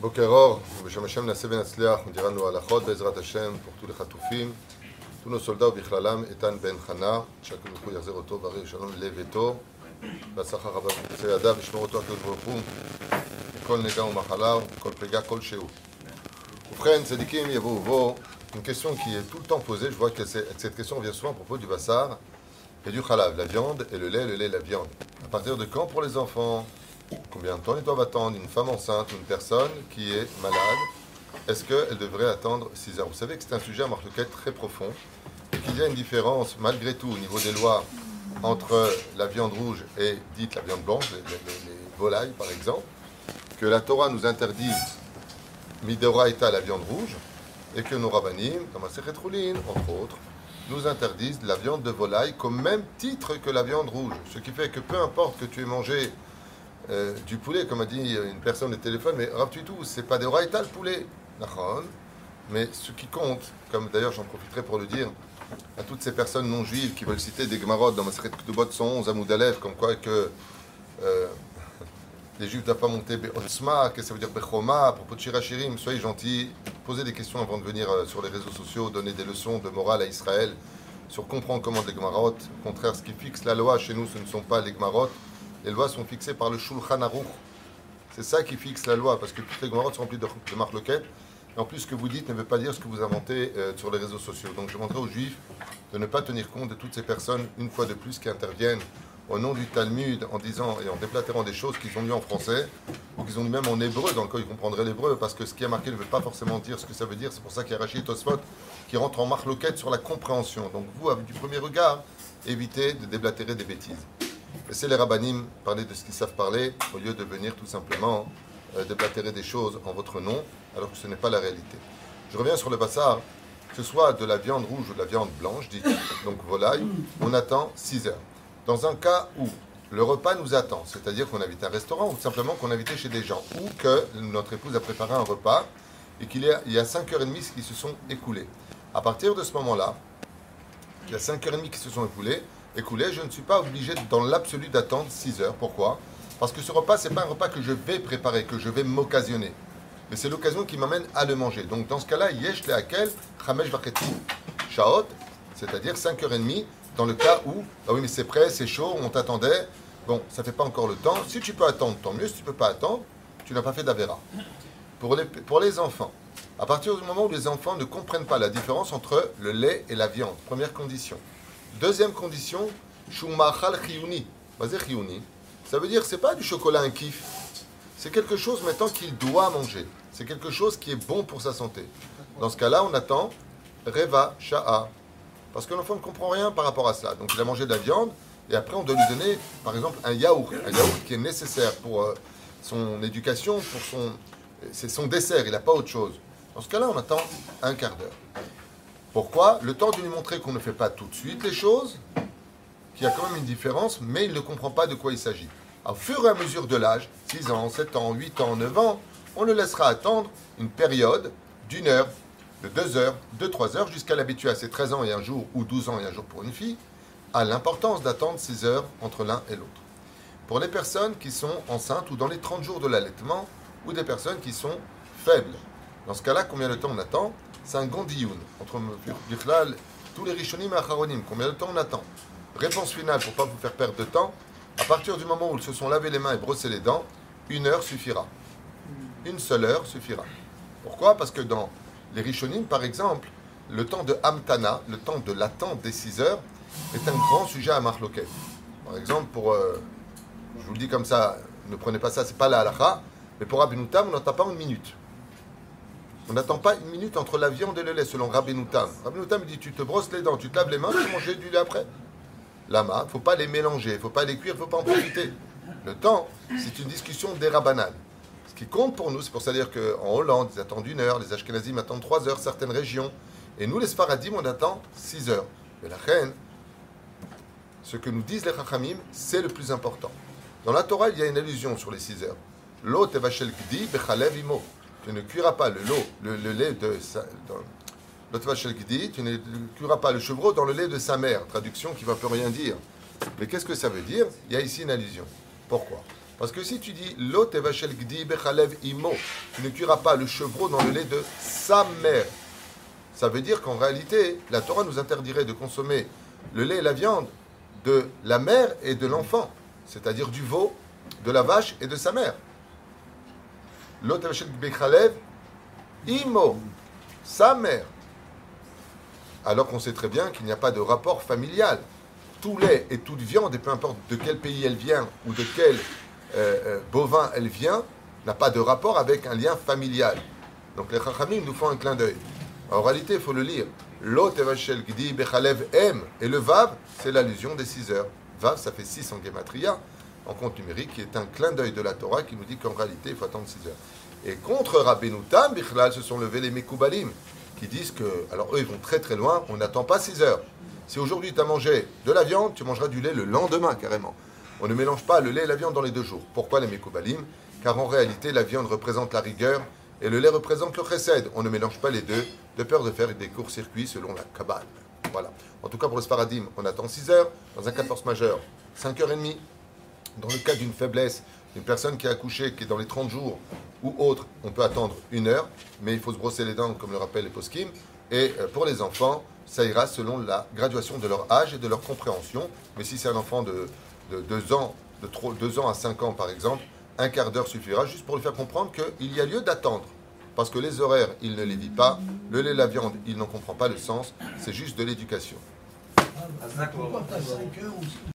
Bokeror, Beshem Hashem Naseh Ben Atzliach, on dira nous alachot, Bezrat Hashem, pour tous les chatoufim, tous nos soldats au Bichlalam, Etan Ben Chana, chacun nous יחזיר אותו בריא שלום לב וטוב, והצלחה רבה בצעדיו, ישמור אותו הקדוש ברוך הוא, מכל נגע ומחלה, מכל פלגה כלשהו. ובכן, צדיקים יבואו ובואו, une question qui est tout le temps posée, je vois que cette question vient souvent à propos du bassar et du khalav, la viande et le lait, le lait, la viande. À partir de quand pour les enfants Combien de temps ils doivent attendre une femme enceinte une personne qui est malade? Est-ce qu'elle devrait attendre 6 heures? Vous savez que c'est un sujet à marquette très profond et qu'il y a une différence malgré tout au niveau des lois entre la viande rouge et dite la viande blanche, les, volailles par exemple, que la Torah nous interdit midoraita la viande rouge et que nos rabbinim, comme Masechet Roulin, entre autres, nous interdisent la viande de volaille comme même titre que la viande rouge. Ce qui fait que peu importe que tu aies mangé euh, du poulet, comme a dit une personne au téléphone, mais rappelez tout, c'est pas des raïta le poulet, mais ce qui compte, comme d'ailleurs j'en profiterai pour le dire, à toutes ces personnes non juives qui veulent citer des Gemarot dans Maseret Ktubot 111 à Moudalev, comme quoi que euh, les juifs ne doivent pas monter Be'otzma, qu'est-ce que ça veut dire Bechoma, à propos de Shirachirim, soyez gentils, posez des questions avant de venir euh, sur les réseaux sociaux, donner des leçons de morale à Israël, sur comprendre comment les Gemarot. Au contraire, ce qui fixe la loi chez nous, ce ne sont pas les Gemarot, les lois sont fixées par le Shulchan Aruch. C'est ça qui fixe la loi, parce que toutes les Gemarotes sont remplies de, de marloquettes. Et en plus, ce que vous dites ne veut pas dire ce que vous inventez euh, sur les réseaux sociaux. Donc je demanderai aux Juifs de ne pas tenir compte de toutes ces personnes, une fois de plus, qui interviennent au nom du Talmud en disant et en déplatérant des choses qu'ils ont lues en français ou qu'ils ont lu même en hébreu, dans le cas ils comprendraient l'hébreu, parce que ce qui est marqué ne veut pas forcément dire ce que ça veut dire. C'est pour ça qu'il y a Rachid Tosfot qui rentre en marloquette sur la compréhension. Donc vous, avec du premier regard, évitez de déblatérer des bêtises. Laissez les rabbinim parler de ce qu'ils savent parler au lieu de venir tout simplement euh, des choses en votre nom alors que ce n'est pas la réalité. Je reviens sur le bassar, que ce soit de la viande rouge ou de la viande blanche, dit donc volaille, on attend 6 heures. Dans un cas où le repas nous attend, c'est-à-dire qu'on invite un restaurant ou simplement qu'on invite chez des gens, ou que notre épouse a préparé un repas et qu'il y a, il y a 5h30 qui se sont écoulés. À partir de ce moment-là, il y a 5h30 qui se sont écoulés, écoulé, je ne suis pas obligé dans l'absolu d'attendre 6 heures. Pourquoi? Parce que ce repas, ce n'est pas un repas que je vais préparer, que je vais m'occasionner. Mais c'est l'occasion qui m'amène à le manger. Donc dans ce cas-là, yesh le hakel, chamesh vaketi, shaot, c'est-à-dire 5h30, dans le cas où, ah oui mais c'est prêt, c'est chaud, on t'attendait, bon, ça ne fait pas encore le temps. Si tu peux attendre, tant mieux. Si tu ne peux pas attendre, tu n'as pas fait d'avera. Pour les, pour les enfants, à partir du moment où les enfants ne comprennent pas la différence entre le lait et la viande, première condition. Deuxième condition, shumachal chiyuni. Ça veut dire c'est pas du chocolat un kiff. C'est quelque chose maintenant qu'il doit manger. C'est quelque chose qui est bon pour sa santé. Dans ce cas-là, on attend reva sha'a. Parce que l'enfant ne comprend rien par rapport à cela. Donc il a mangé de la viande et après on doit lui donner par exemple un yaourt. Un yaourt qui est nécessaire pour euh, son éducation, pour son. C'est son dessert, il n'a pas autre chose. Dans ce cas-là, on attend un quart d'heure. Pourquoi Le temps de lui montrer qu'on ne fait pas tout de suite les choses, qu'il y a quand même une différence, mais il ne comprend pas de quoi il s'agit. Au fur et à mesure de l'âge, 6 ans, 7 ans, 8 ans, 9 ans, on le laissera attendre une période d'une heure, de 2 heures, de 3 heures, jusqu'à l'habituer à ses 13 ans et un jour, ou 12 ans et un jour pour une fille, à l'importance d'attendre 6 heures entre l'un et l'autre. Pour les personnes qui sont enceintes ou dans les 30 jours de l'allaitement, ou des personnes qui sont faibles. Dans ce cas-là, combien de temps on attend c'est un gondioun entre Bichlal, tous les Rishonim et Acharonim. Combien de temps on attend Réponse finale pour ne pas vous faire perdre de temps. À partir du moment où ils se sont lavés les mains et brossé les dents, une heure suffira. Une seule heure suffira. Pourquoi? Parce que dans les Rishonim, par exemple, le temps de Hamtana, le temps de l'attente des 6 heures, est un grand sujet à Marloquet. Par exemple, pour. Euh, je vous le dis comme ça, ne prenez pas ça, c'est pas la halakha, mais pour Abinutam, on n'attend pas une minute. On n'attend pas une minute entre la viande et le lait, selon Rabbi Noutam. Rabbi Noutam dit tu te brosses les dents, tu te laves les mains, tu manges du lait après. Lama, il faut pas les mélanger, il faut pas les cuire, il ne faut pas en profiter. Le temps, c'est une discussion des. Ce qui compte pour nous, c'est pour ça dire qu'en Hollande, ils attendent une heure, les Ashkenazim attendent trois heures, certaines régions. Et nous, les Sfaradim, on attend six heures. Mais la reine, ce que nous disent les Chachamim, c'est le plus important. Dans la Torah, il y a une allusion sur les six heures. L'eau vachel gdi imo tu ne cuiras pas le, le, lait de sa, tu ne cuiras pas le chevreau dans le lait de sa mère. Traduction qui ne va plus rien dire. Mais qu'est-ce que ça veut dire? Il y a ici une allusion. Pourquoi? Parce que si tu dis Lot gdi imo, tu ne cuiras pas le chevreau dans le lait de sa mère. Ça veut dire qu'en réalité, la Torah nous interdirait de consommer le lait et la viande de la mère et de l'enfant, c'est-à-dire du veau, de la vache et de sa mère. Gdi bechalev imo, sa mère. Alors qu'on sait très bien qu'il n'y a pas de rapport familial. Tout lait et toute viande, et peu importe de quel pays elle vient ou de quel euh, euh, bovin elle vient, n'a pas de rapport avec un lien familial. Donc les Chachamim nous font un clin d'œil. En réalité, il faut le lire. Lot evachel gdi bechalev em. Et le vav, c'est l'allusion des 6 heures. Vav, ça fait 6 en gematria, en compte numérique, qui est un clin d'œil de la Torah qui nous dit qu'en réalité, il faut attendre 6 heures. Et contre Rabbeinu Tam, Bichlal, se sont levés les Mekoubalim, qui disent que, alors eux, ils vont très très loin, on n'attend pas 6 heures. Si aujourd'hui tu as mangé de la viande, tu mangeras du lait le lendemain carrément. On ne mélange pas le lait et la viande dans les deux jours. Pourquoi les Mekoubalim? Car en réalité, la viande représente la rigueur et le lait représente le chesed. On ne mélange pas les deux, de peur de faire des courts-circuits selon la Kabbale. Voilà. En tout cas, pour le sparadim, on attend 6 heures. Dans un cas de force majeure, 5h30. Dans le cas d'une faiblesse, d'une personne qui a accouché, qui est dans les 30 jours ou autre, on peut attendre une heure, mais il faut se brosser les dents, comme le rappellent les poskim. Et euh, pour les enfants, ça ira selon la graduation de leur âge et de leur compréhension. Mais si c'est un enfant de, 2 ans, de 2 ans à 5 ans par exemple, un quart d'heure suffira juste pour lui faire comprendre qu'il y a lieu d'attendre. Parce que les horaires, il ne les vit pas. Le lait, la viande, il n'en comprend pas le sens. C'est juste de l'éducation.